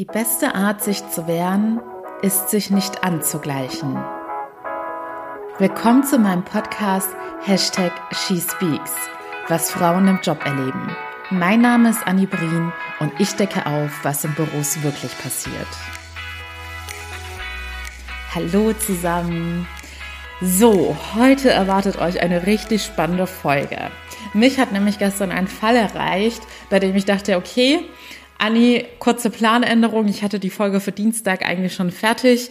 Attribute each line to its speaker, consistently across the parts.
Speaker 1: Die beste Art, sich zu wehren, ist, sich nicht anzugleichen. Willkommen zu meinem Podcast Hashtag SheSpeaks, was Frauen im Job erleben. Mein Name ist Annie Brien und ich decke auf, was im Büros wirklich passiert. Hallo zusammen. So, heute erwartet euch eine richtig spannende Folge. Mich hat nämlich gestern ein Fall erreicht, bei dem ich dachte, okay, Anni, kurze Planänderung. Ich hatte die Folge für Dienstag eigentlich schon fertig.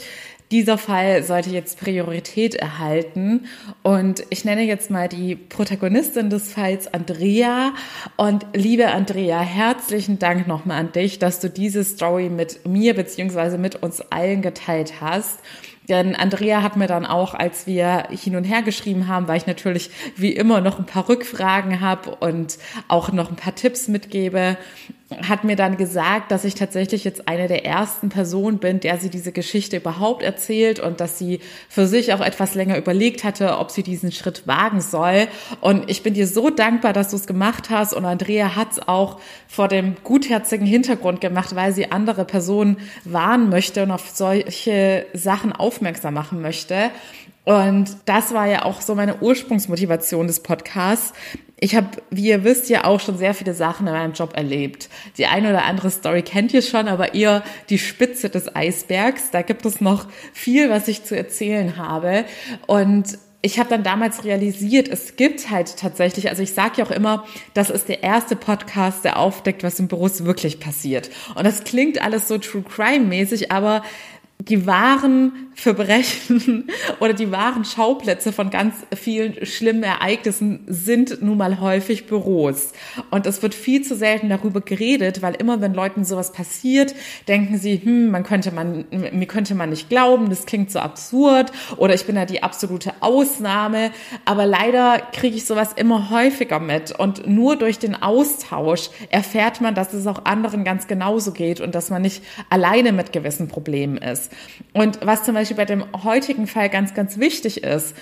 Speaker 1: Dieser Fall sollte jetzt Priorität erhalten. Und ich nenne jetzt mal die Protagonistin des Falls Andrea. Und liebe Andrea, herzlichen Dank nochmal an dich, dass du diese Story mit mir beziehungsweise mit uns allen geteilt hast. Denn Andrea hat mir dann auch, als wir hin und her geschrieben haben, weil ich natürlich wie immer noch ein paar Rückfragen habe und auch noch ein paar Tipps mitgebe, hat mir dann gesagt, dass ich tatsächlich jetzt eine der ersten Personen bin, der sie diese Geschichte überhaupt erzählt und dass sie für sich auch etwas länger überlegt hatte, ob sie diesen Schritt wagen soll. Und ich bin dir so dankbar, dass du es gemacht hast. Und Andrea hat es auch vor dem gutherzigen Hintergrund gemacht, weil sie andere Personen warnen möchte und auf solche Sachen aufmerksam machen möchte. Und das war ja auch so meine Ursprungsmotivation des Podcasts. Ich habe, wie ihr wisst, ja auch schon sehr viele Sachen in meinem Job erlebt. Die eine oder andere Story kennt ihr schon, aber eher die Spitze des Eisbergs. Da gibt es noch viel, was ich zu erzählen habe. Und ich habe dann damals realisiert, es gibt halt tatsächlich, also ich sage ja auch immer, das ist der erste Podcast, der aufdeckt, was im Büros wirklich passiert. Und das klingt alles so True Crime mäßig, aber die wahren Verbrechen oder die wahren Schauplätze von ganz vielen schlimmen Ereignissen sind nun mal häufig Büros. Und es wird viel zu selten darüber geredet, weil immer wenn Leuten sowas passiert, denken sie, hm, man könnte man, mir könnte man nicht glauben, das klingt so absurd oder ich bin ja die absolute Ausnahme. Aber leider kriege ich sowas immer häufiger mit. Und nur durch den Austausch erfährt man, dass es auch anderen ganz genauso geht und dass man nicht alleine mit gewissen Problemen ist. Und was zum Beispiel bei dem heutigen Fall ganz, ganz wichtig ist,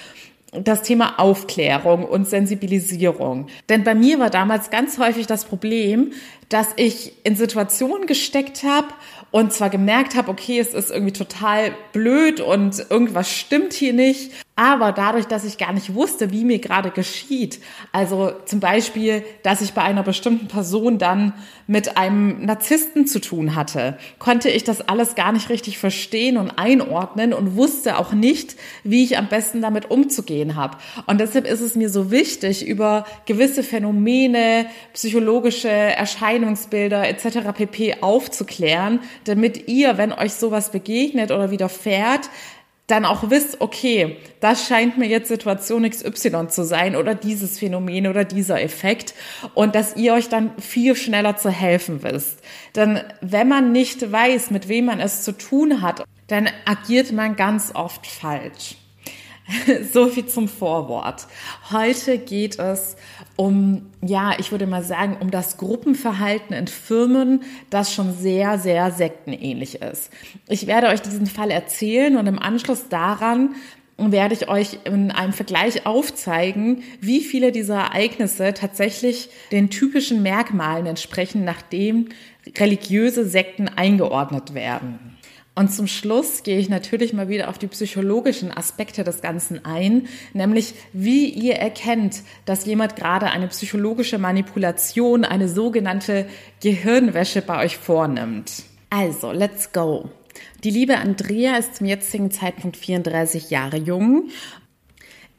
Speaker 1: das Thema Aufklärung und Sensibilisierung. Denn bei mir war damals ganz häufig das Problem, dass ich in Situationen gesteckt habe und zwar gemerkt habe, okay, es ist irgendwie total blöd und irgendwas stimmt hier nicht aber dadurch, dass ich gar nicht wusste, wie mir gerade geschieht, also zum Beispiel, dass ich bei einer bestimmten Person dann mit einem Narzissten zu tun hatte, konnte ich das alles gar nicht richtig verstehen und einordnen und wusste auch nicht, wie ich am besten damit umzugehen habe. Und deshalb ist es mir so wichtig, über gewisse Phänomene, psychologische Erscheinungsbilder etc. pp aufzuklären, damit ihr, wenn euch sowas begegnet oder widerfährt, dann auch wisst, okay, das scheint mir jetzt Situation XY zu sein oder dieses Phänomen oder dieser Effekt und dass ihr euch dann viel schneller zu helfen wisst. Denn wenn man nicht weiß, mit wem man es zu tun hat, dann agiert man ganz oft falsch. so viel zum Vorwort. Heute geht es um, ja, ich würde mal sagen, um das Gruppenverhalten in Firmen, das schon sehr, sehr sektenähnlich ist. Ich werde euch diesen Fall erzählen und im Anschluss daran werde ich euch in einem Vergleich aufzeigen, wie viele dieser Ereignisse tatsächlich den typischen Merkmalen entsprechen, nachdem religiöse Sekten eingeordnet werden. Und zum Schluss gehe ich natürlich mal wieder auf die psychologischen Aspekte des Ganzen ein, nämlich wie ihr erkennt, dass jemand gerade eine psychologische Manipulation, eine sogenannte Gehirnwäsche bei euch vornimmt. Also, let's go. Die liebe Andrea ist zum jetzigen Zeitpunkt 34 Jahre jung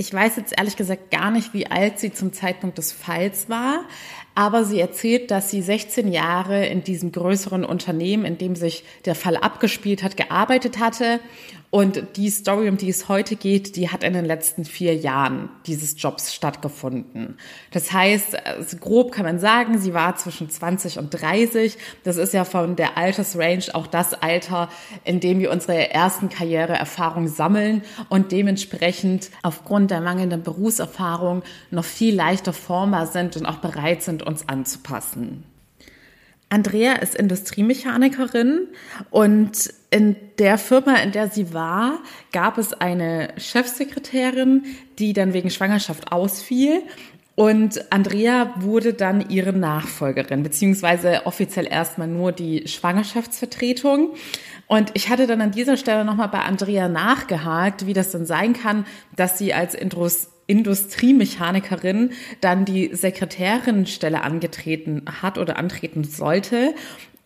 Speaker 1: ich weiß jetzt ehrlich gesagt gar nicht, wie alt sie zum Zeitpunkt des Falls war, aber sie erzählt, dass sie 16 Jahre in diesem größeren Unternehmen, in dem sich der Fall abgespielt hat, gearbeitet hatte und die Story, um die es heute geht, die hat in den letzten vier Jahren dieses Jobs stattgefunden. Das heißt, also grob kann man sagen, sie war zwischen 20 und 30. Das ist ja von der Altersrange auch das Alter, in dem wir unsere ersten Karriereerfahrungen sammeln und dementsprechend aufgrund der mangelnden Berufserfahrung noch viel leichter formbar sind und auch bereit sind, uns anzupassen. Andrea ist Industriemechanikerin und in der Firma, in der sie war, gab es eine Chefsekretärin, die dann wegen Schwangerschaft ausfiel. Und Andrea wurde dann ihre Nachfolgerin, beziehungsweise offiziell erstmal nur die Schwangerschaftsvertretung. Und ich hatte dann an dieser Stelle nochmal bei Andrea nachgehakt, wie das denn sein kann, dass sie als Intros Industriemechanikerin dann die Sekretärinstelle angetreten hat oder antreten sollte.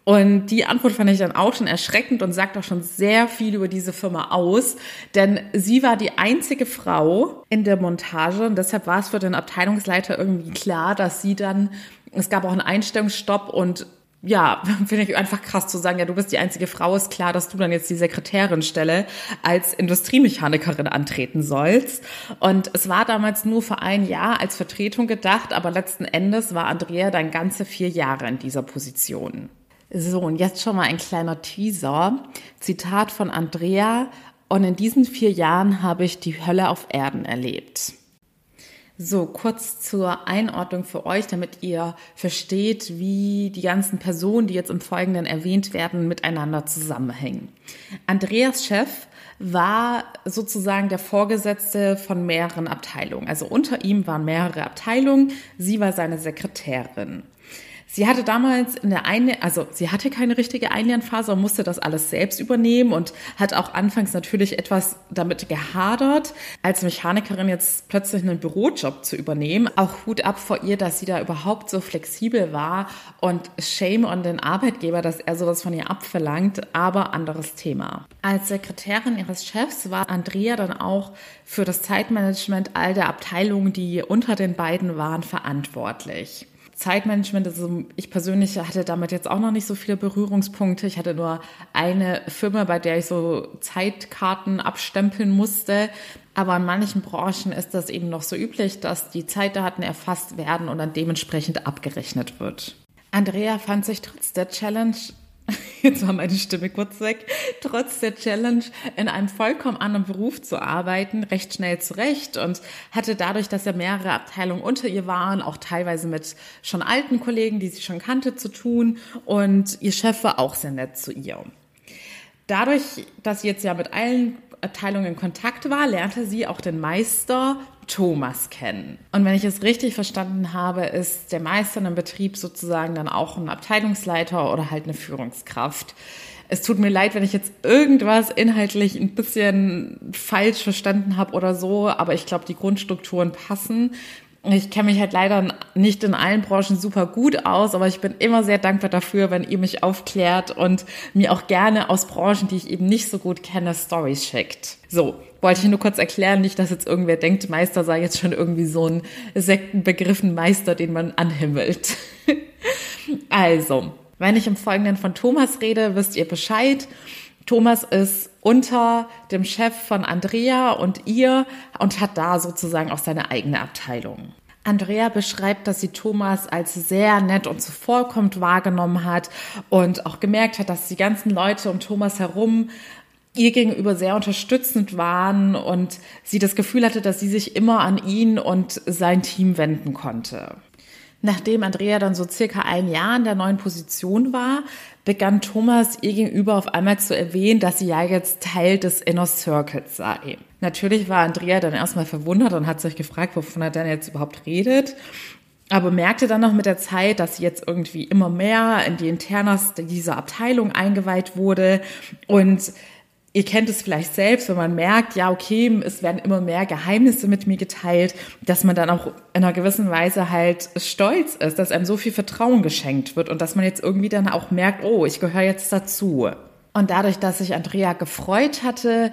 Speaker 1: Und die Antwort fand ich dann auch schon erschreckend und sagt auch schon sehr viel über diese Firma aus, denn sie war die einzige Frau in der Montage und deshalb war es für den Abteilungsleiter irgendwie klar, dass sie dann, es gab auch einen Einstellungsstopp und ja, finde ich einfach krass zu sagen, ja, du bist die einzige Frau, ist klar, dass du dann jetzt die Sekretärinstelle als Industriemechanikerin antreten sollst. Und es war damals nur für ein Jahr als Vertretung gedacht, aber letzten Endes war Andrea dann ganze vier Jahre in dieser Position. So, und jetzt schon mal ein kleiner Teaser. Zitat von Andrea. Und in diesen vier Jahren habe ich die Hölle auf Erden erlebt. So, kurz zur Einordnung für euch, damit ihr versteht, wie die ganzen Personen, die jetzt im Folgenden erwähnt werden, miteinander zusammenhängen. Andreas Chef war sozusagen der Vorgesetzte von mehreren Abteilungen. Also unter ihm waren mehrere Abteilungen. Sie war seine Sekretärin. Sie hatte damals in der eine, also sie hatte keine richtige Einlernphase und musste das alles selbst übernehmen und hat auch anfangs natürlich etwas damit gehadert, als Mechanikerin jetzt plötzlich einen Bürojob zu übernehmen. Auch Hut ab vor ihr, dass sie da überhaupt so flexibel war und shame on den Arbeitgeber, dass er sowas von ihr abverlangt, aber anderes Thema. Als Sekretärin ihres Chefs war Andrea dann auch für das Zeitmanagement all der Abteilungen, die unter den beiden waren, verantwortlich. Zeitmanagement, also ich persönlich hatte damit jetzt auch noch nicht so viele Berührungspunkte. Ich hatte nur eine Firma, bei der ich so Zeitkarten abstempeln musste. Aber in manchen Branchen ist das eben noch so üblich, dass die Zeitdaten erfasst werden und dann dementsprechend abgerechnet wird. Andrea fand sich trotz der Challenge jetzt war meine Stimme kurz weg, trotz der Challenge in einem vollkommen anderen Beruf zu arbeiten, recht schnell zurecht und hatte dadurch, dass ja mehrere Abteilungen unter ihr waren, auch teilweise mit schon alten Kollegen, die sie schon kannte, zu tun und ihr Chef war auch sehr nett zu ihr. Dadurch, dass sie jetzt ja mit allen Abteilungen in Kontakt war, lernte sie auch den Meister Thomas kennen. Und wenn ich es richtig verstanden habe, ist der Meister in einem Betrieb sozusagen dann auch ein Abteilungsleiter oder halt eine Führungskraft. Es tut mir leid, wenn ich jetzt irgendwas inhaltlich ein bisschen falsch verstanden habe oder so, aber ich glaube, die Grundstrukturen passen. Ich kenne mich halt leider nicht in allen Branchen super gut aus, aber ich bin immer sehr dankbar dafür, wenn ihr mich aufklärt und mir auch gerne aus Branchen, die ich eben nicht so gut kenne, Stories schickt. So, wollte ich nur kurz erklären, nicht, dass jetzt irgendwer denkt, Meister sei jetzt schon irgendwie so ein Sektenbegriff, ein Meister, den man anhimmelt. also, wenn ich im Folgenden von Thomas rede, wisst ihr Bescheid. Thomas ist unter dem Chef von Andrea und ihr und hat da sozusagen auch seine eigene Abteilung. Andrea beschreibt, dass sie Thomas als sehr nett und zuvorkommend wahrgenommen hat und auch gemerkt hat, dass die ganzen Leute um Thomas herum ihr gegenüber sehr unterstützend waren und sie das Gefühl hatte, dass sie sich immer an ihn und sein Team wenden konnte. Nachdem Andrea dann so circa ein Jahr in der neuen Position war, begann Thomas ihr gegenüber auf einmal zu erwähnen, dass sie ja jetzt Teil des Inner Circles sei. Natürlich war Andrea dann erstmal verwundert und hat sich gefragt, wovon er denn jetzt überhaupt redet. Aber merkte dann noch mit der Zeit, dass sie jetzt irgendwie immer mehr in die Internas dieser Abteilung eingeweiht wurde und Ihr kennt es vielleicht selbst, wenn man merkt, ja, okay, es werden immer mehr Geheimnisse mit mir geteilt, dass man dann auch in einer gewissen Weise halt stolz ist, dass einem so viel Vertrauen geschenkt wird und dass man jetzt irgendwie dann auch merkt, oh, ich gehöre jetzt dazu. Und dadurch, dass sich Andrea gefreut hatte,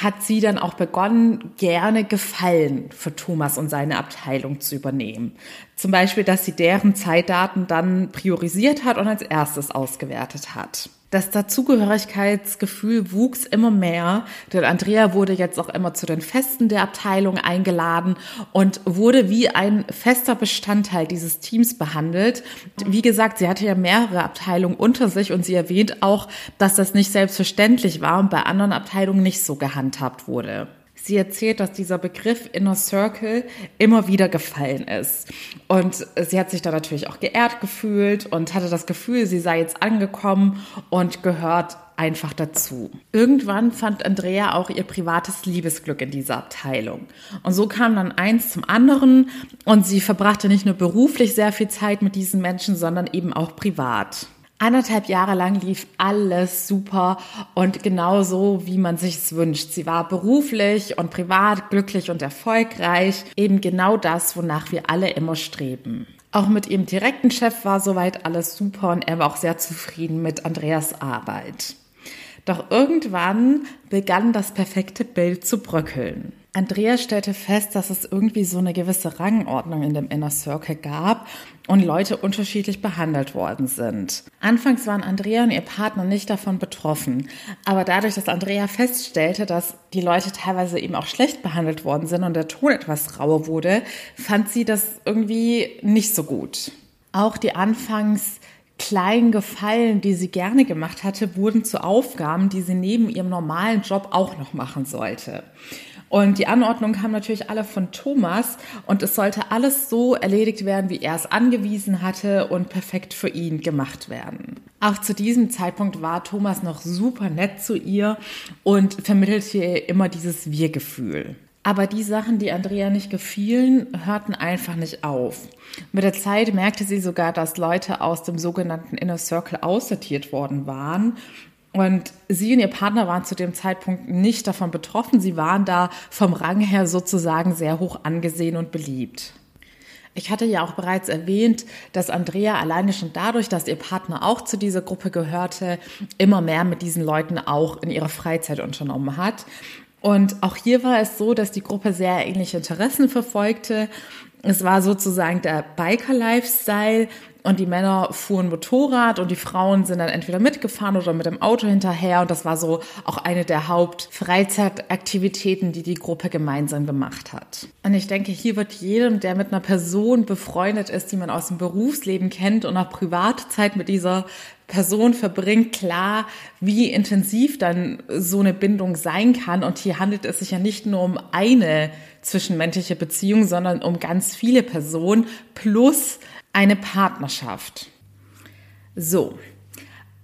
Speaker 1: hat sie dann auch begonnen, gerne Gefallen für Thomas und seine Abteilung zu übernehmen. Zum Beispiel, dass sie deren Zeitdaten dann priorisiert hat und als erstes ausgewertet hat. Das Dazugehörigkeitsgefühl wuchs immer mehr, denn Andrea wurde jetzt auch immer zu den Festen der Abteilung eingeladen und wurde wie ein fester Bestandteil dieses Teams behandelt. Wie gesagt, sie hatte ja mehrere Abteilungen unter sich und sie erwähnt auch, dass das nicht selbstverständlich war und bei anderen Abteilungen nicht so gehandhabt wurde. Sie erzählt, dass dieser Begriff Inner Circle immer wieder gefallen ist. Und sie hat sich da natürlich auch geehrt gefühlt und hatte das Gefühl, sie sei jetzt angekommen und gehört einfach dazu. Irgendwann fand Andrea auch ihr privates Liebesglück in dieser Abteilung. Und so kam dann eins zum anderen und sie verbrachte nicht nur beruflich sehr viel Zeit mit diesen Menschen, sondern eben auch privat. Eineinhalb Jahre lang lief alles super und genau so, wie man sich es wünscht. Sie war beruflich und privat glücklich und erfolgreich. Eben genau das, wonach wir alle immer streben. Auch mit ihrem direkten Chef war soweit alles super und er war auch sehr zufrieden mit Andreas Arbeit. Doch irgendwann begann das perfekte Bild zu bröckeln. Andrea stellte fest, dass es irgendwie so eine gewisse Rangordnung in dem Inner Circle gab und Leute unterschiedlich behandelt worden sind. Anfangs waren Andrea und ihr Partner nicht davon betroffen, aber dadurch, dass Andrea feststellte, dass die Leute teilweise eben auch schlecht behandelt worden sind und der Ton etwas rauer wurde, fand sie das irgendwie nicht so gut. Auch die anfangs kleinen Gefallen, die sie gerne gemacht hatte, wurden zu Aufgaben, die sie neben ihrem normalen Job auch noch machen sollte. Und die Anordnung kam natürlich alle von Thomas und es sollte alles so erledigt werden, wie er es angewiesen hatte und perfekt für ihn gemacht werden. Auch zu diesem Zeitpunkt war Thomas noch super nett zu ihr und vermittelte ihr immer dieses Wir-Gefühl. Aber die Sachen, die Andrea nicht gefielen, hörten einfach nicht auf. Mit der Zeit merkte sie sogar, dass Leute aus dem sogenannten Inner Circle aussortiert worden waren und sie und ihr Partner waren zu dem Zeitpunkt nicht davon betroffen. Sie waren da vom Rang her sozusagen sehr hoch angesehen und beliebt. Ich hatte ja auch bereits erwähnt, dass Andrea alleine schon dadurch, dass ihr Partner auch zu dieser Gruppe gehörte, immer mehr mit diesen Leuten auch in ihrer Freizeit unternommen hat. Und auch hier war es so, dass die Gruppe sehr ähnliche Interessen verfolgte. Es war sozusagen der Biker-Lifestyle, und die Männer fuhren Motorrad und die Frauen sind dann entweder mitgefahren oder mit dem Auto hinterher. Und das war so auch eine der Hauptfreizeitaktivitäten, die die Gruppe gemeinsam gemacht hat. Und ich denke, hier wird jedem, der mit einer Person befreundet ist, die man aus dem Berufsleben kennt und auch Privatzeit mit dieser Person verbringt, klar, wie intensiv dann so eine Bindung sein kann. Und hier handelt es sich ja nicht nur um eine zwischenmenschliche Beziehung, sondern um ganz viele Personen plus eine Partnerschaft. So.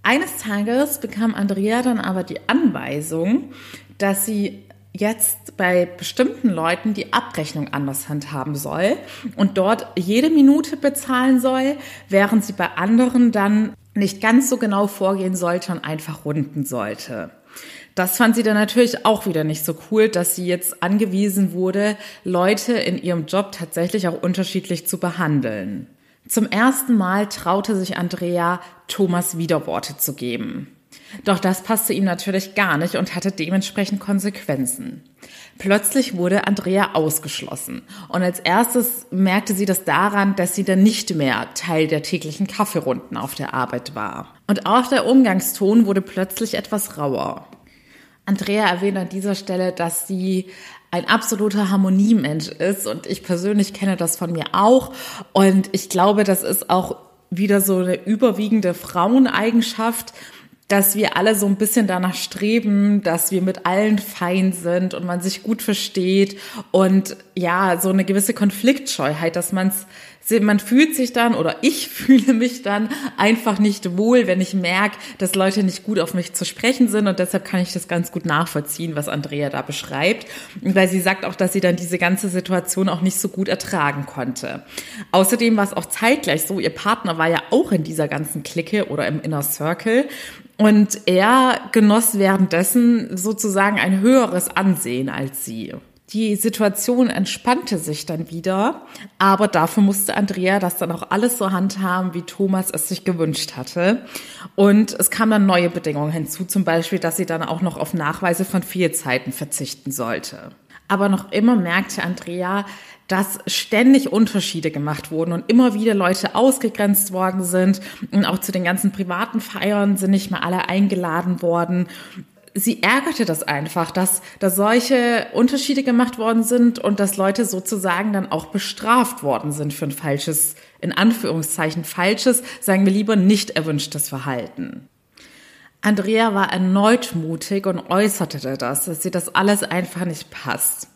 Speaker 1: Eines Tages bekam Andrea dann aber die Anweisung, dass sie jetzt bei bestimmten Leuten die Abrechnung anders handhaben soll und dort jede Minute bezahlen soll, während sie bei anderen dann nicht ganz so genau vorgehen sollte und einfach runden sollte. Das fand sie dann natürlich auch wieder nicht so cool, dass sie jetzt angewiesen wurde, Leute in ihrem Job tatsächlich auch unterschiedlich zu behandeln. Zum ersten Mal traute sich Andrea, Thomas Widerworte zu geben. Doch das passte ihm natürlich gar nicht und hatte dementsprechend Konsequenzen. Plötzlich wurde Andrea ausgeschlossen und als erstes merkte sie das daran, dass sie dann nicht mehr Teil der täglichen Kaffeerunden auf der Arbeit war. Und auch der Umgangston wurde plötzlich etwas rauer. Andrea erwähnt an dieser Stelle, dass sie ein absoluter Harmoniemensch ist und ich persönlich kenne das von mir auch. Und ich glaube, das ist auch wieder so eine überwiegende Fraueneigenschaft, dass wir alle so ein bisschen danach streben, dass wir mit allen fein sind und man sich gut versteht und ja, so eine gewisse Konfliktscheuheit, dass man es man fühlt sich dann oder ich fühle mich dann einfach nicht wohl, wenn ich merke, dass Leute nicht gut auf mich zu sprechen sind und deshalb kann ich das ganz gut nachvollziehen, was Andrea da beschreibt, weil sie sagt auch, dass sie dann diese ganze Situation auch nicht so gut ertragen konnte. Außerdem war es auch zeitgleich so, ihr Partner war ja auch in dieser ganzen Clique oder im Inner Circle und er genoss währenddessen sozusagen ein höheres Ansehen als sie. Die Situation entspannte sich dann wieder, aber dafür musste Andrea das dann auch alles so handhaben, wie Thomas es sich gewünscht hatte. Und es kamen dann neue Bedingungen hinzu, zum Beispiel, dass sie dann auch noch auf Nachweise von Fehlzeiten verzichten sollte. Aber noch immer merkte Andrea, dass ständig Unterschiede gemacht wurden und immer wieder Leute ausgegrenzt worden sind. Und auch zu den ganzen privaten Feiern sind nicht mehr alle eingeladen worden sie ärgerte das einfach, dass da solche Unterschiede gemacht worden sind und dass Leute sozusagen dann auch bestraft worden sind für ein falsches, in Anführungszeichen falsches, sagen wir lieber nicht erwünschtes Verhalten. Andrea war erneut mutig und äußerte das, dass sie das alles einfach nicht passt.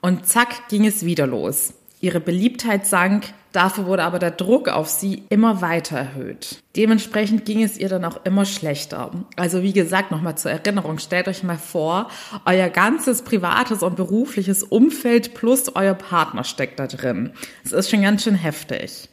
Speaker 1: Und zack ging es wieder los. Ihre Beliebtheit sank, Dafür wurde aber der Druck auf sie immer weiter erhöht. Dementsprechend ging es ihr dann auch immer schlechter. Also wie gesagt, nochmal zur Erinnerung, stellt euch mal vor, euer ganzes privates und berufliches Umfeld plus euer Partner steckt da drin. Das ist schon ganz schön heftig.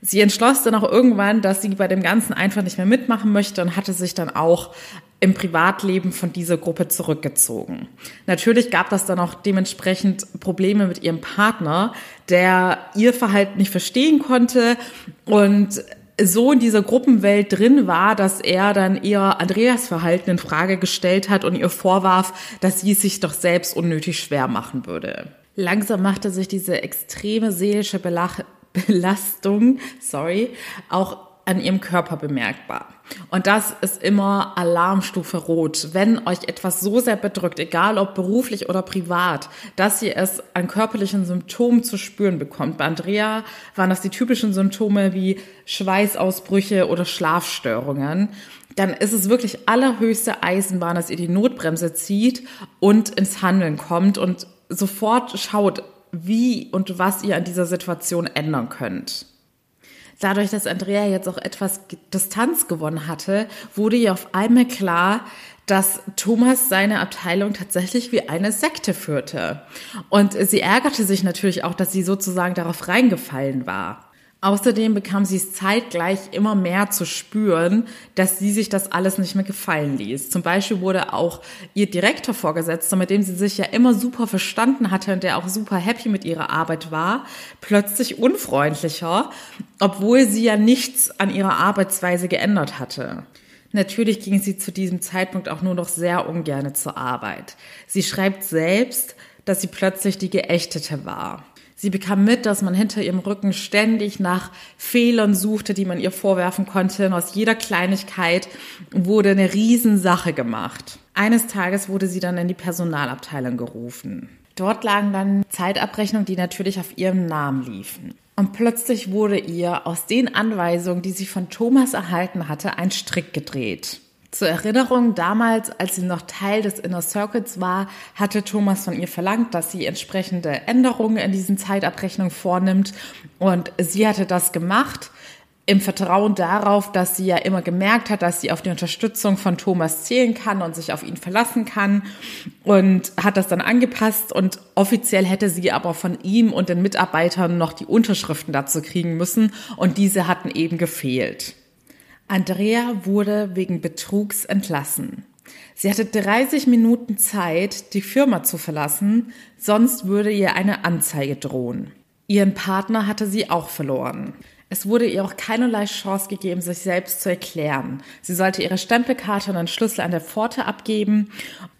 Speaker 1: Sie entschloss dann auch irgendwann, dass sie bei dem Ganzen einfach nicht mehr mitmachen möchte und hatte sich dann auch im Privatleben von dieser Gruppe zurückgezogen. Natürlich gab das dann auch dementsprechend Probleme mit ihrem Partner, der ihr Verhalten nicht verstehen konnte und so in dieser Gruppenwelt drin war, dass er dann eher Andreas Verhalten in Frage gestellt hat und ihr vorwarf, dass sie es sich doch selbst unnötig schwer machen würde. Langsam machte sich diese extreme seelische Belach Belastung, sorry, auch an ihrem Körper bemerkbar. Und das ist immer Alarmstufe rot. Wenn euch etwas so sehr bedrückt, egal ob beruflich oder privat, dass ihr es an körperlichen Symptomen zu spüren bekommt. Bei Andrea waren das die typischen Symptome wie Schweißausbrüche oder Schlafstörungen. Dann ist es wirklich allerhöchste Eisenbahn, dass ihr die Notbremse zieht und ins Handeln kommt und sofort schaut, wie und was ihr an dieser Situation ändern könnt. Dadurch, dass Andrea jetzt auch etwas Distanz gewonnen hatte, wurde ihr auf einmal klar, dass Thomas seine Abteilung tatsächlich wie eine Sekte führte. Und sie ärgerte sich natürlich auch, dass sie sozusagen darauf reingefallen war. Außerdem bekam sie es zeitgleich immer mehr zu spüren, dass sie sich das alles nicht mehr gefallen ließ. Zum Beispiel wurde auch ihr Direktor vorgesetzt, mit dem sie sich ja immer super verstanden hatte und der auch super happy mit ihrer Arbeit war, plötzlich unfreundlicher, obwohl sie ja nichts an ihrer Arbeitsweise geändert hatte. Natürlich ging sie zu diesem Zeitpunkt auch nur noch sehr ungerne zur Arbeit. Sie schreibt selbst, dass sie plötzlich die Geächtete war. Sie bekam mit, dass man hinter ihrem Rücken ständig nach Fehlern suchte, die man ihr vorwerfen konnte. Und aus jeder Kleinigkeit wurde eine Riesensache gemacht. Eines Tages wurde sie dann in die Personalabteilung gerufen. Dort lagen dann Zeitabrechnungen, die natürlich auf ihrem Namen liefen. Und plötzlich wurde ihr aus den Anweisungen, die sie von Thomas erhalten hatte, ein Strick gedreht. Zur Erinnerung, damals, als sie noch Teil des Inner Circuits war, hatte Thomas von ihr verlangt, dass sie entsprechende Änderungen in diesen Zeitabrechnungen vornimmt. Und sie hatte das gemacht im Vertrauen darauf, dass sie ja immer gemerkt hat, dass sie auf die Unterstützung von Thomas zählen kann und sich auf ihn verlassen kann und hat das dann angepasst und offiziell hätte sie aber von ihm und den Mitarbeitern noch die Unterschriften dazu kriegen müssen und diese hatten eben gefehlt. Andrea wurde wegen Betrugs entlassen. Sie hatte 30 Minuten Zeit, die Firma zu verlassen, sonst würde ihr eine Anzeige drohen. Ihren Partner hatte sie auch verloren. Es wurde ihr auch keinerlei Chance gegeben, sich selbst zu erklären. Sie sollte ihre Stempelkarte und einen Schlüssel an der Pforte abgeben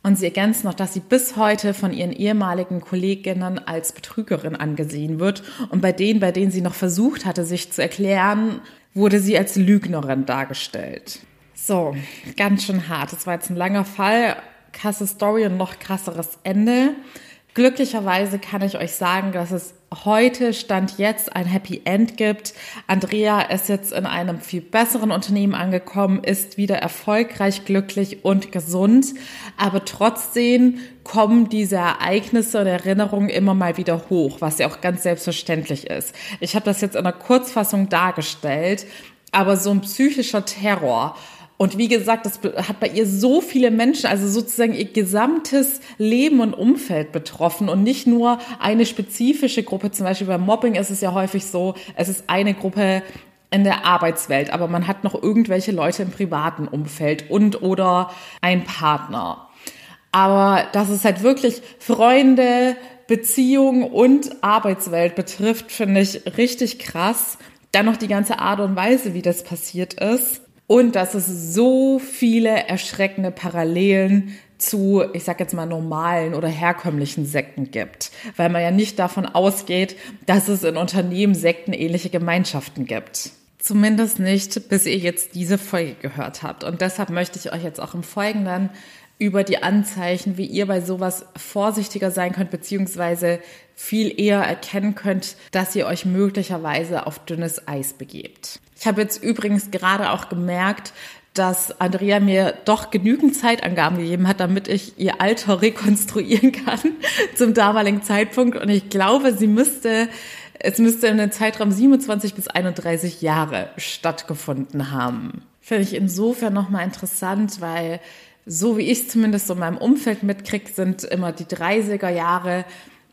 Speaker 1: und sie ergänzt noch, dass sie bis heute von ihren ehemaligen Kolleginnen als Betrügerin angesehen wird und bei denen, bei denen sie noch versucht hatte, sich zu erklären, wurde sie als Lügnerin dargestellt. So, ganz schön hart. Das war jetzt ein langer Fall, krasse Story und noch krasseres Ende. Glücklicherweise kann ich euch sagen, dass es heute Stand jetzt ein Happy End gibt. Andrea ist jetzt in einem viel besseren Unternehmen angekommen, ist wieder erfolgreich, glücklich und gesund. Aber trotzdem kommen diese Ereignisse und Erinnerungen immer mal wieder hoch, was ja auch ganz selbstverständlich ist. Ich habe das jetzt in einer Kurzfassung dargestellt, aber so ein psychischer Terror und wie gesagt, das hat bei ihr so viele Menschen, also sozusagen ihr gesamtes Leben und Umfeld betroffen und nicht nur eine spezifische Gruppe. Zum Beispiel beim Mobbing ist es ja häufig so, es ist eine Gruppe in der Arbeitswelt, aber man hat noch irgendwelche Leute im privaten Umfeld und oder ein Partner. Aber dass es halt wirklich Freunde, Beziehung und Arbeitswelt betrifft, finde ich richtig krass. Dann noch die ganze Art und Weise, wie das passiert ist und dass es so viele erschreckende Parallelen zu, ich sag jetzt mal, normalen oder herkömmlichen Sekten gibt, weil man ja nicht davon ausgeht, dass es in Unternehmen sektenähnliche Gemeinschaften gibt. Zumindest nicht, bis ihr jetzt diese Folge gehört habt. Und deshalb möchte ich euch jetzt auch im Folgenden über die Anzeichen, wie ihr bei sowas vorsichtiger sein könnt, beziehungsweise viel eher erkennen könnt, dass ihr euch möglicherweise auf dünnes Eis begebt. Ich habe jetzt übrigens gerade auch gemerkt, dass Andrea mir doch genügend Zeitangaben gegeben hat, damit ich ihr Alter rekonstruieren kann zum damaligen Zeitpunkt. Und ich glaube, sie müsste Es müsste in den Zeitraum 27 bis 31 Jahre stattgefunden haben. Finde ich insofern nochmal interessant, weil so wie ich es zumindest so in meinem Umfeld mitkriege, sind immer die 30er Jahre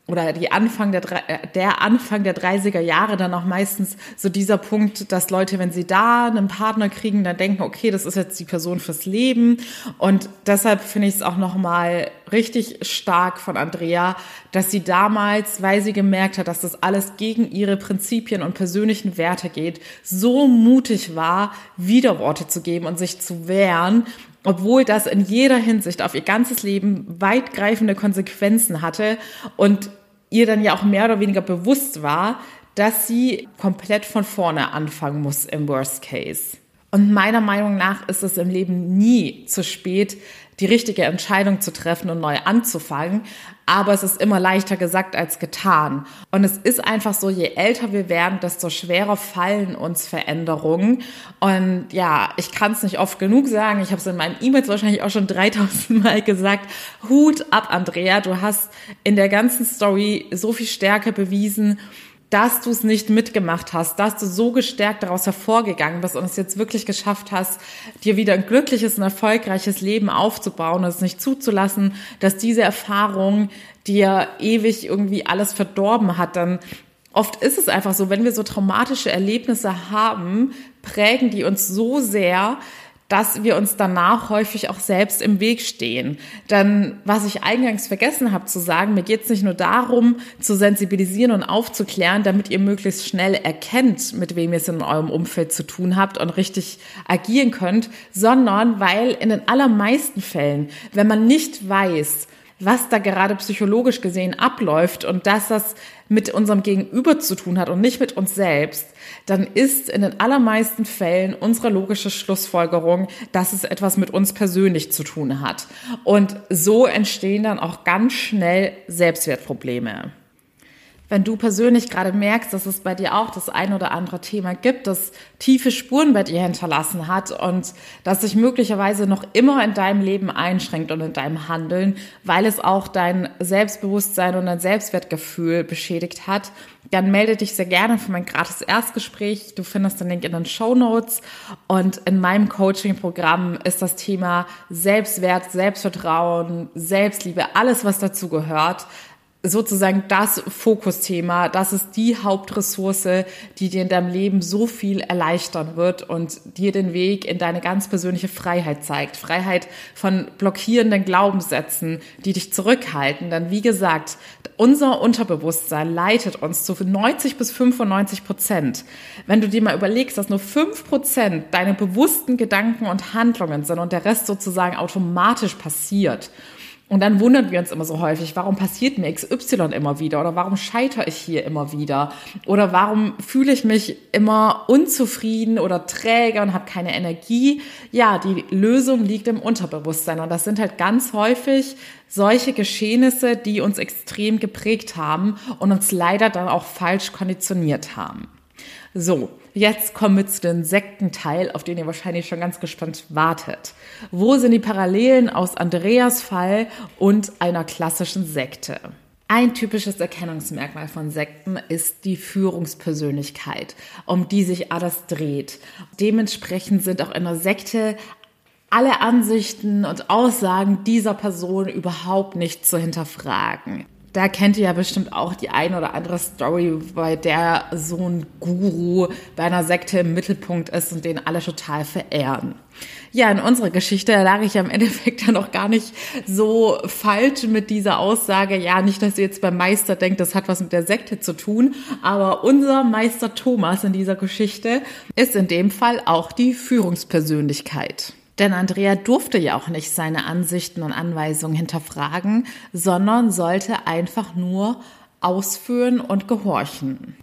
Speaker 1: oder die Anfang der, äh, der Anfang der 30er Jahre dann auch meistens so dieser Punkt, dass Leute, wenn sie da einen Partner kriegen, dann denken, okay, das ist jetzt die Person fürs Leben. Und deshalb finde ich es auch nochmal richtig stark von Andrea, dass sie damals, weil sie gemerkt hat, dass das alles gegen ihre Prinzipien und persönlichen Werte geht, so mutig war, Widerworte zu geben und sich zu wehren obwohl das in jeder Hinsicht auf ihr ganzes Leben weitgreifende Konsequenzen hatte und ihr dann ja auch mehr oder weniger bewusst war, dass sie komplett von vorne anfangen muss im Worst Case. Und meiner Meinung nach ist es im Leben nie zu spät, die richtige Entscheidung zu treffen und neu anzufangen. Aber es ist immer leichter gesagt als getan. Und es ist einfach so, je älter wir werden, desto schwerer fallen uns Veränderungen. Und ja, ich kann es nicht oft genug sagen. Ich habe es in meinen E-Mails wahrscheinlich auch schon 3000 Mal gesagt. Hut ab, Andrea. Du hast in der ganzen Story so viel Stärke bewiesen dass du es nicht mitgemacht hast, dass du so gestärkt daraus hervorgegangen bist und es jetzt wirklich geschafft hast, dir wieder ein glückliches und erfolgreiches Leben aufzubauen und es nicht zuzulassen, dass diese Erfahrung dir ewig irgendwie alles verdorben hat, dann oft ist es einfach so, wenn wir so traumatische Erlebnisse haben, prägen die uns so sehr, dass wir uns danach häufig auch selbst im Weg stehen. Denn was ich eingangs vergessen habe zu sagen, mir geht es nicht nur darum, zu sensibilisieren und aufzuklären, damit ihr möglichst schnell erkennt, mit wem ihr es in eurem Umfeld zu tun habt und richtig agieren könnt, sondern weil in den allermeisten Fällen, wenn man nicht weiß, was da gerade psychologisch gesehen abläuft und dass das mit unserem Gegenüber zu tun hat und nicht mit uns selbst, dann ist in den allermeisten Fällen unsere logische Schlussfolgerung, dass es etwas mit uns persönlich zu tun hat. Und so entstehen dann auch ganz schnell Selbstwertprobleme. Wenn du persönlich gerade merkst, dass es bei dir auch das ein oder andere Thema gibt, das tiefe Spuren bei dir hinterlassen hat und das sich möglicherweise noch immer in deinem Leben einschränkt und in deinem Handeln, weil es auch dein Selbstbewusstsein und dein Selbstwertgefühl beschädigt hat, dann melde dich sehr gerne für mein gratis Erstgespräch. Du findest den Link in den Show Notes. Und in meinem Coaching-Programm ist das Thema Selbstwert, Selbstvertrauen, Selbstliebe, alles, was dazu gehört, sozusagen das Fokusthema, das ist die Hauptressource, die dir in deinem Leben so viel erleichtern wird und dir den Weg in deine ganz persönliche Freiheit zeigt. Freiheit von blockierenden Glaubenssätzen, die dich zurückhalten. Denn wie gesagt, unser Unterbewusstsein leitet uns zu 90 bis 95 Prozent. Wenn du dir mal überlegst, dass nur 5 Prozent deine bewussten Gedanken und Handlungen sind und der Rest sozusagen automatisch passiert, und dann wundern wir uns immer so häufig, warum passiert mir XY immer wieder oder warum scheitere ich hier immer wieder oder warum fühle ich mich immer unzufrieden oder träge und habe keine Energie. Ja, die Lösung liegt im Unterbewusstsein und das sind halt ganz häufig solche Geschehnisse, die uns extrem geprägt haben und uns leider dann auch falsch konditioniert haben. So, jetzt kommen wir zu den Sektenteil, auf den ihr wahrscheinlich schon ganz gespannt wartet. Wo sind die Parallelen aus Andreas Fall und einer klassischen Sekte? Ein typisches Erkennungsmerkmal von Sekten ist die Führungspersönlichkeit, um die sich alles dreht. Dementsprechend sind auch in der Sekte alle Ansichten und Aussagen dieser Person überhaupt nicht zu hinterfragen da kennt ihr ja bestimmt auch die ein oder andere Story, bei der so ein Guru bei einer Sekte im Mittelpunkt ist und den alle total verehren. Ja, in unserer Geschichte lag ich ja im Endeffekt ja noch gar nicht so falsch mit dieser Aussage. Ja, nicht, dass ihr jetzt beim Meister denkt, das hat was mit der Sekte zu tun, aber unser Meister Thomas in dieser Geschichte ist in dem Fall auch die Führungspersönlichkeit. Denn Andrea durfte ja auch nicht seine Ansichten und Anweisungen hinterfragen, sondern sollte einfach nur ausführen und gehorchen.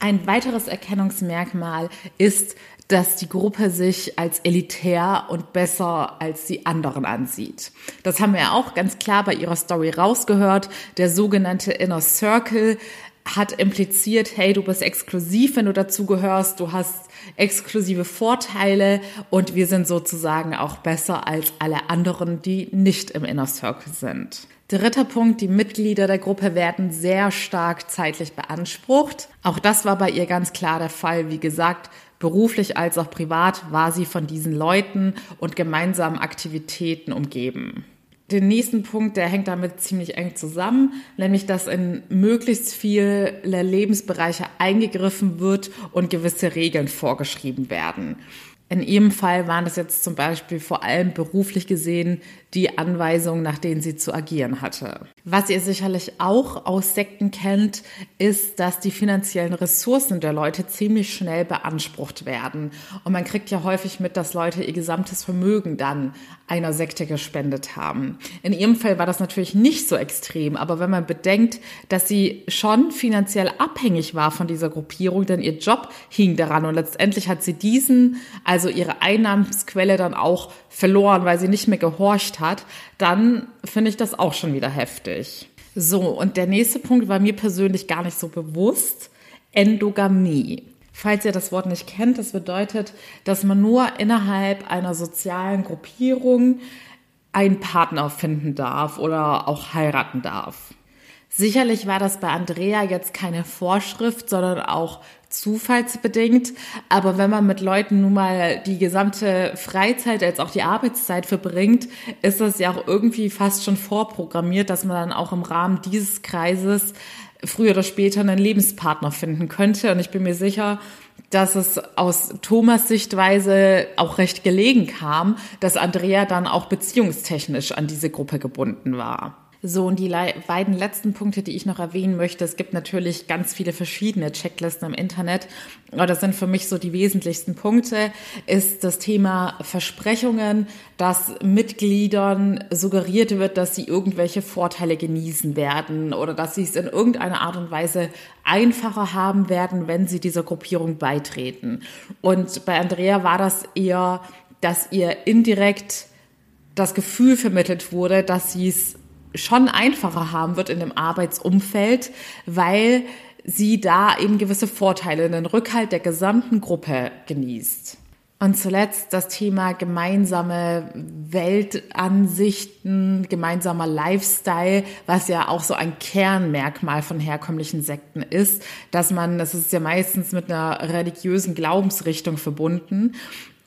Speaker 1: Ein weiteres Erkennungsmerkmal ist, dass die Gruppe sich als elitär und besser als die anderen ansieht. Das haben wir auch ganz klar bei ihrer Story rausgehört. Der sogenannte Inner Circle hat impliziert, hey, du bist exklusiv, wenn du dazugehörst, du hast exklusive Vorteile und wir sind sozusagen auch besser als alle anderen, die nicht im Inner Circle sind. Dritter Punkt, die Mitglieder der Gruppe werden sehr stark zeitlich beansprucht. Auch das war bei ihr ganz klar der Fall. Wie gesagt, beruflich als auch privat war sie von diesen Leuten und gemeinsamen Aktivitäten umgeben den nächsten Punkt, der hängt damit ziemlich eng zusammen, nämlich dass in möglichst viele Lebensbereiche eingegriffen wird und gewisse Regeln vorgeschrieben werden. In ihrem Fall waren das jetzt zum Beispiel vor allem beruflich gesehen die Anweisungen, nach denen sie zu agieren hatte. Was ihr sicherlich auch aus Sekten kennt, ist, dass die finanziellen Ressourcen der Leute ziemlich schnell beansprucht werden. Und man kriegt ja häufig mit, dass Leute ihr gesamtes Vermögen dann einer Sekte gespendet haben. In ihrem Fall war das natürlich nicht so extrem, aber wenn man bedenkt, dass sie schon finanziell abhängig war von dieser Gruppierung, denn ihr Job hing daran und letztendlich hat sie diesen, also ihre Einnahmensquelle dann auch verloren, weil sie nicht mehr gehorcht hat, dann finde ich das auch schon wieder heftig. So, und der nächste Punkt war mir persönlich gar nicht so bewusst. Endogamie. Falls ihr das Wort nicht kennt, das bedeutet, dass man nur innerhalb einer sozialen Gruppierung einen Partner finden darf oder auch heiraten darf. Sicherlich war das bei Andrea jetzt keine Vorschrift, sondern auch zufallsbedingt. Aber wenn man mit Leuten nun mal die gesamte Freizeit als auch die Arbeitszeit verbringt, ist das ja auch irgendwie fast schon vorprogrammiert, dass man dann auch im Rahmen dieses Kreises früher oder später einen Lebenspartner finden könnte. Und ich bin mir sicher, dass es aus Thomas Sichtweise auch recht gelegen kam, dass Andrea dann auch beziehungstechnisch an diese Gruppe gebunden war. So, und die beiden letzten Punkte, die ich noch erwähnen möchte, es gibt natürlich ganz viele verschiedene Checklisten im Internet, aber das sind für mich so die wesentlichsten Punkte, ist das Thema Versprechungen, dass Mitgliedern suggeriert wird, dass sie irgendwelche Vorteile genießen werden oder dass sie es in irgendeiner Art und Weise einfacher haben werden, wenn sie dieser Gruppierung beitreten. Und bei Andrea war das eher, dass ihr indirekt das Gefühl vermittelt wurde, dass sie es schon einfacher haben wird in dem Arbeitsumfeld, weil sie da eben gewisse Vorteile, einen Rückhalt der gesamten Gruppe genießt. Und zuletzt das Thema gemeinsame Weltansichten, gemeinsamer Lifestyle, was ja auch so ein Kernmerkmal von herkömmlichen Sekten ist, dass man, das ist ja meistens mit einer religiösen Glaubensrichtung verbunden.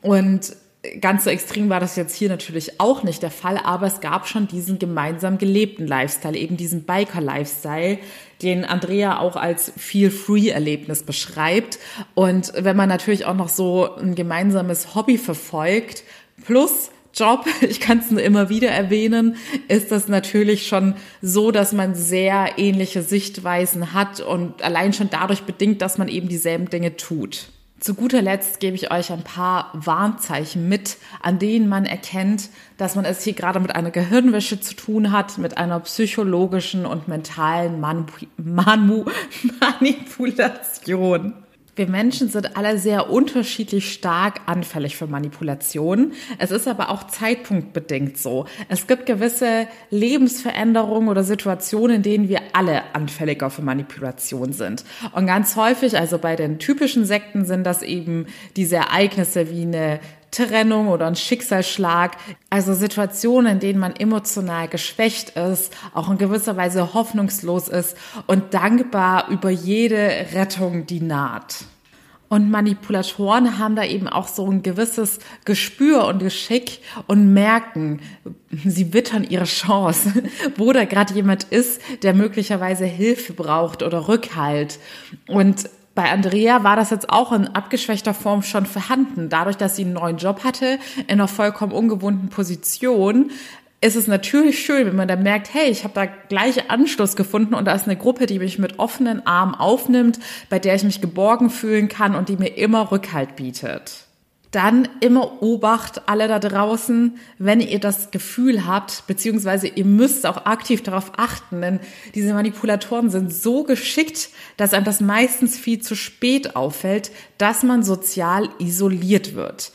Speaker 1: Und Ganz so extrem war das jetzt hier natürlich auch nicht der Fall, aber es gab schon diesen gemeinsam gelebten Lifestyle, eben diesen Biker-Lifestyle, den Andrea auch als Feel-Free-Erlebnis beschreibt. Und wenn man natürlich auch noch so ein gemeinsames Hobby verfolgt, plus Job, ich kann es nur immer wieder erwähnen, ist das natürlich schon so, dass man sehr ähnliche Sichtweisen hat und allein schon dadurch bedingt, dass man eben dieselben Dinge tut. Zu guter Letzt gebe ich euch ein paar Warnzeichen mit, an denen man erkennt, dass man es hier gerade mit einer Gehirnwäsche zu tun hat, mit einer psychologischen und mentalen Manu Manu Manipulation. Wir Menschen sind alle sehr unterschiedlich stark anfällig für Manipulationen. Es ist aber auch zeitpunktbedingt so. Es gibt gewisse Lebensveränderungen oder Situationen, in denen wir alle anfälliger für Manipulation sind. Und ganz häufig, also bei den typischen Sekten sind das eben diese Ereignisse wie eine Trennung oder ein Schicksalsschlag, also Situationen, in denen man emotional geschwächt ist, auch in gewisser Weise hoffnungslos ist und dankbar über jede Rettung, die naht. Und Manipulatoren haben da eben auch so ein gewisses Gespür und Geschick und merken, sie wittern ihre Chance, wo da gerade jemand ist, der möglicherweise Hilfe braucht oder Rückhalt. Und bei Andrea war das jetzt auch in abgeschwächter Form schon vorhanden. Dadurch, dass sie einen neuen Job hatte, in einer vollkommen ungewohnten Position, ist es natürlich schön, wenn man da merkt, hey, ich habe da gleich Anschluss gefunden und da ist eine Gruppe, die mich mit offenen Armen aufnimmt, bei der ich mich geborgen fühlen kann und die mir immer Rückhalt bietet dann immer Obacht alle da draußen, wenn ihr das Gefühl habt, beziehungsweise ihr müsst auch aktiv darauf achten, denn diese Manipulatoren sind so geschickt, dass einem das meistens viel zu spät auffällt, dass man sozial isoliert wird.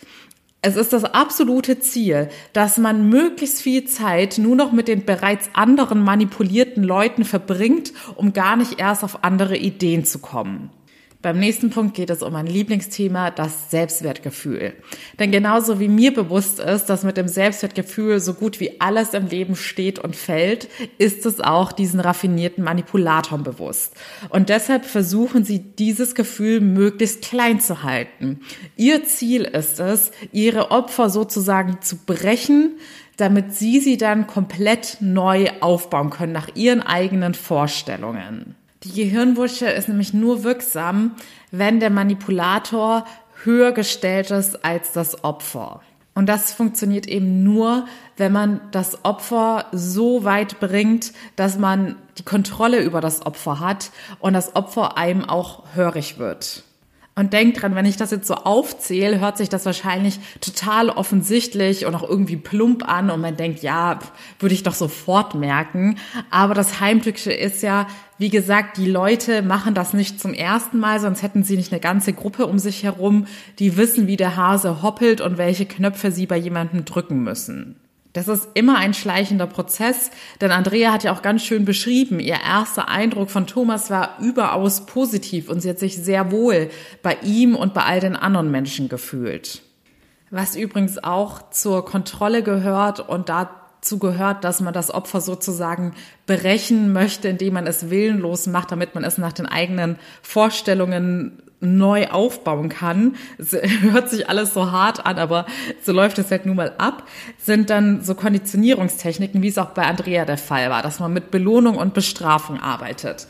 Speaker 1: Es ist das absolute Ziel, dass man möglichst viel Zeit nur noch mit den bereits anderen manipulierten Leuten verbringt, um gar nicht erst auf andere Ideen zu kommen. Beim nächsten Punkt geht es um ein Lieblingsthema, das Selbstwertgefühl. Denn genauso wie mir bewusst ist, dass mit dem Selbstwertgefühl so gut wie alles im Leben steht und fällt, ist es auch diesen raffinierten Manipulatoren bewusst. Und deshalb versuchen sie, dieses Gefühl möglichst klein zu halten. Ihr Ziel ist es, ihre Opfer sozusagen zu brechen, damit sie sie dann komplett neu aufbauen können nach ihren eigenen Vorstellungen. Die Gehirnwursche ist nämlich nur wirksam, wenn der Manipulator höher gestellt ist als das Opfer. Und das funktioniert eben nur, wenn man das Opfer so weit bringt, dass man die Kontrolle über das Opfer hat und das Opfer einem auch hörig wird. Und denkt dran, wenn ich das jetzt so aufzähle, hört sich das wahrscheinlich total offensichtlich und auch irgendwie plump an und man denkt, ja, würde ich doch sofort merken. Aber das Heimtückische ist ja, wie gesagt, die Leute machen das nicht zum ersten Mal, sonst hätten sie nicht eine ganze Gruppe um sich herum, die wissen, wie der Hase hoppelt und welche Knöpfe sie bei jemandem drücken müssen. Das ist immer ein schleichender Prozess, denn Andrea hat ja auch ganz schön beschrieben, ihr erster Eindruck von Thomas war überaus positiv und sie hat sich sehr wohl bei ihm und bei all den anderen Menschen gefühlt. Was übrigens auch zur Kontrolle gehört und dazu gehört, dass man das Opfer sozusagen brechen möchte, indem man es willenlos macht, damit man es nach den eigenen Vorstellungen neu aufbauen kann, es hört sich alles so hart an, aber so läuft es halt nun mal ab, sind dann so Konditionierungstechniken, wie es auch bei Andrea der Fall war, dass man mit Belohnung und Bestrafung arbeitet.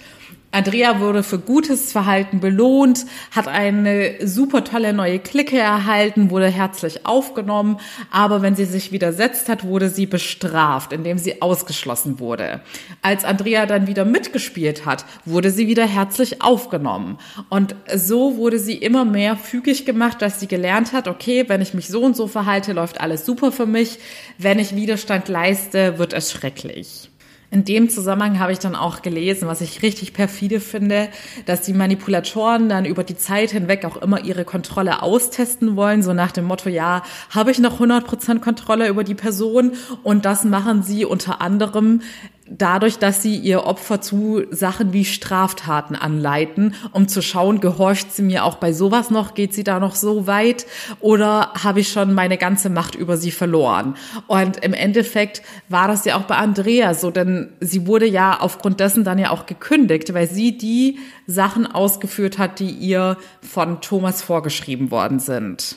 Speaker 1: Andrea wurde für gutes Verhalten belohnt, hat eine super tolle neue Clique erhalten, wurde herzlich aufgenommen, aber wenn sie sich widersetzt hat, wurde sie bestraft, indem sie ausgeschlossen wurde. Als Andrea dann wieder mitgespielt hat, wurde sie wieder herzlich aufgenommen. Und so wurde sie immer mehr fügig gemacht, dass sie gelernt hat, okay, wenn ich mich so und so verhalte, läuft alles super für mich. Wenn ich Widerstand leiste, wird es schrecklich. In dem Zusammenhang habe ich dann auch gelesen, was ich richtig perfide finde, dass die Manipulatoren dann über die Zeit hinweg auch immer ihre Kontrolle austesten wollen, so nach dem Motto, ja, habe ich noch 100% Kontrolle über die Person? Und das machen sie unter anderem dadurch, dass sie ihr Opfer zu Sachen wie Straftaten anleiten, um zu schauen, gehorcht sie mir auch bei sowas noch, geht sie da noch so weit oder habe ich schon meine ganze Macht über sie verloren? Und im Endeffekt war das ja auch bei Andrea so, denn sie wurde ja aufgrund dessen dann ja auch gekündigt, weil sie die Sachen ausgeführt hat, die ihr von Thomas vorgeschrieben worden sind.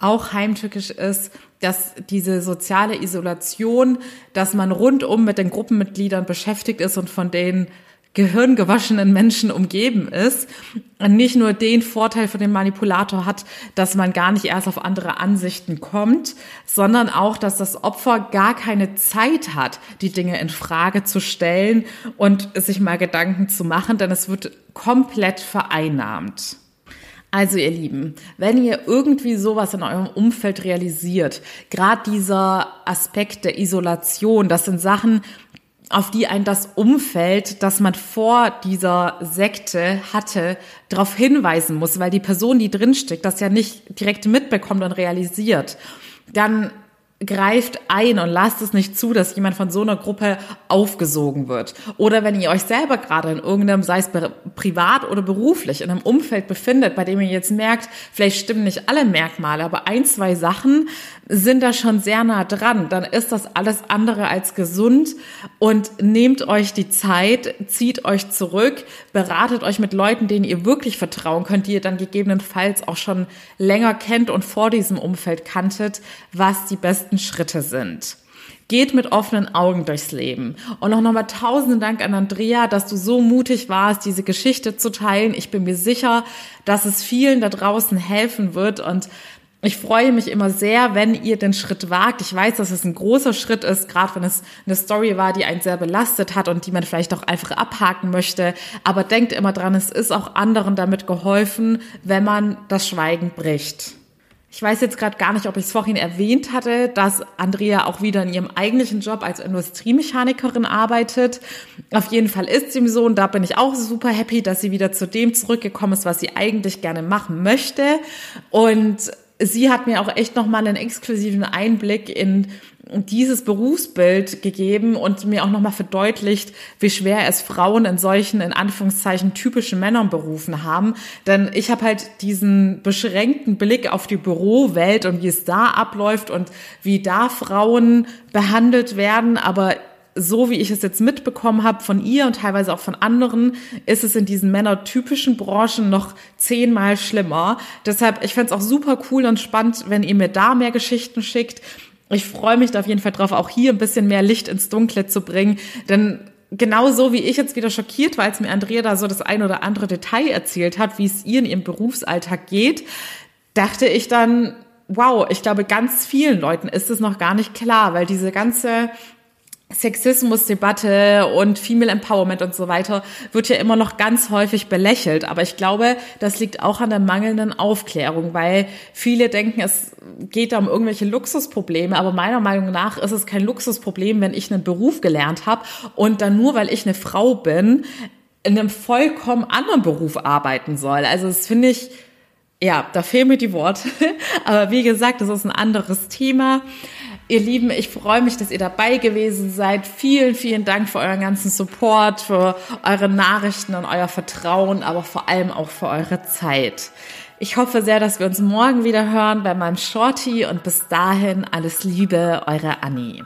Speaker 1: Auch heimtückisch ist, dass diese soziale Isolation, dass man rundum mit den Gruppenmitgliedern beschäftigt ist und von den gehirngewaschenen Menschen umgeben ist, nicht nur den Vorteil von dem Manipulator hat, dass man gar nicht erst auf andere Ansichten kommt, sondern auch, dass das Opfer gar keine Zeit hat, die Dinge in Frage zu stellen und sich mal Gedanken zu machen, denn es wird komplett vereinnahmt. Also ihr Lieben, wenn ihr irgendwie sowas in eurem Umfeld realisiert, gerade dieser Aspekt der Isolation, das sind Sachen, auf die ein das Umfeld, das man vor dieser Sekte hatte, darauf hinweisen muss, weil die Person, die drinsteckt, das ja nicht direkt mitbekommt und realisiert, dann greift ein und lasst es nicht zu, dass jemand von so einer Gruppe aufgesogen wird. Oder wenn ihr euch selber gerade in irgendeinem, sei es privat oder beruflich, in einem Umfeld befindet, bei dem ihr jetzt merkt, vielleicht stimmen nicht alle Merkmale, aber ein, zwei Sachen sind da schon sehr nah dran, dann ist das alles andere als gesund und nehmt euch die Zeit, zieht euch zurück, beratet euch mit Leuten, denen ihr wirklich vertrauen könnt, die ihr dann gegebenenfalls auch schon länger kennt und vor diesem Umfeld kanntet, was die besten Schritte sind. Geht mit offenen Augen durchs Leben. Und auch nochmal tausenden Dank an Andrea, dass du so mutig warst, diese Geschichte zu teilen. Ich bin mir sicher, dass es vielen da draußen helfen wird und ich freue mich immer sehr, wenn ihr den Schritt wagt. Ich weiß, dass es ein großer Schritt ist, gerade wenn es eine Story war, die einen sehr belastet hat und die man vielleicht auch einfach abhaken möchte. Aber denkt immer dran, es ist auch anderen damit geholfen, wenn man das Schweigen bricht. Ich weiß jetzt gerade gar nicht, ob ich es vorhin erwähnt hatte, dass Andrea auch wieder in ihrem eigentlichen Job als Industriemechanikerin arbeitet. Auf jeden Fall ist sie so und da bin ich auch super happy, dass sie wieder zu dem zurückgekommen ist, was sie eigentlich gerne machen möchte. Und sie hat mir auch echt nochmal einen exklusiven Einblick in dieses Berufsbild gegeben und mir auch nochmal verdeutlicht, wie schwer es Frauen in solchen, in Anführungszeichen, typischen Männernberufen haben. Denn ich habe halt diesen beschränkten Blick auf die Bürowelt und wie es da abläuft und wie da Frauen behandelt werden. Aber so wie ich es jetzt mitbekommen habe von ihr und teilweise auch von anderen, ist es in diesen männertypischen Branchen noch zehnmal schlimmer. Deshalb, ich fände es auch super cool und spannend, wenn ihr mir da mehr Geschichten schickt. Ich freue mich da auf jeden Fall drauf, auch hier ein bisschen mehr Licht ins Dunkle zu bringen, denn genauso wie ich jetzt wieder schockiert war, als mir Andrea da so das ein oder andere Detail erzählt hat, wie es ihr in ihrem Berufsalltag geht, dachte ich dann, wow, ich glaube, ganz vielen Leuten ist es noch gar nicht klar, weil diese ganze Sexismusdebatte und Female Empowerment und so weiter wird ja immer noch ganz häufig belächelt. Aber ich glaube, das liegt auch an der mangelnden Aufklärung, weil viele denken, es geht da um irgendwelche Luxusprobleme. Aber meiner Meinung nach ist es kein Luxusproblem, wenn ich einen Beruf gelernt habe und dann nur, weil ich eine Frau bin, in einem vollkommen anderen Beruf arbeiten soll. Also das finde ich, ja, da fehlen mir die Worte. Aber wie gesagt, das ist ein anderes Thema. Ihr Lieben, ich freue mich, dass ihr dabei gewesen seid. Vielen, vielen Dank für euren ganzen Support, für eure Nachrichten und euer Vertrauen, aber vor allem auch für eure Zeit. Ich hoffe sehr, dass wir uns morgen wieder hören bei meinem Shorty und bis dahin alles Liebe, eure Annie.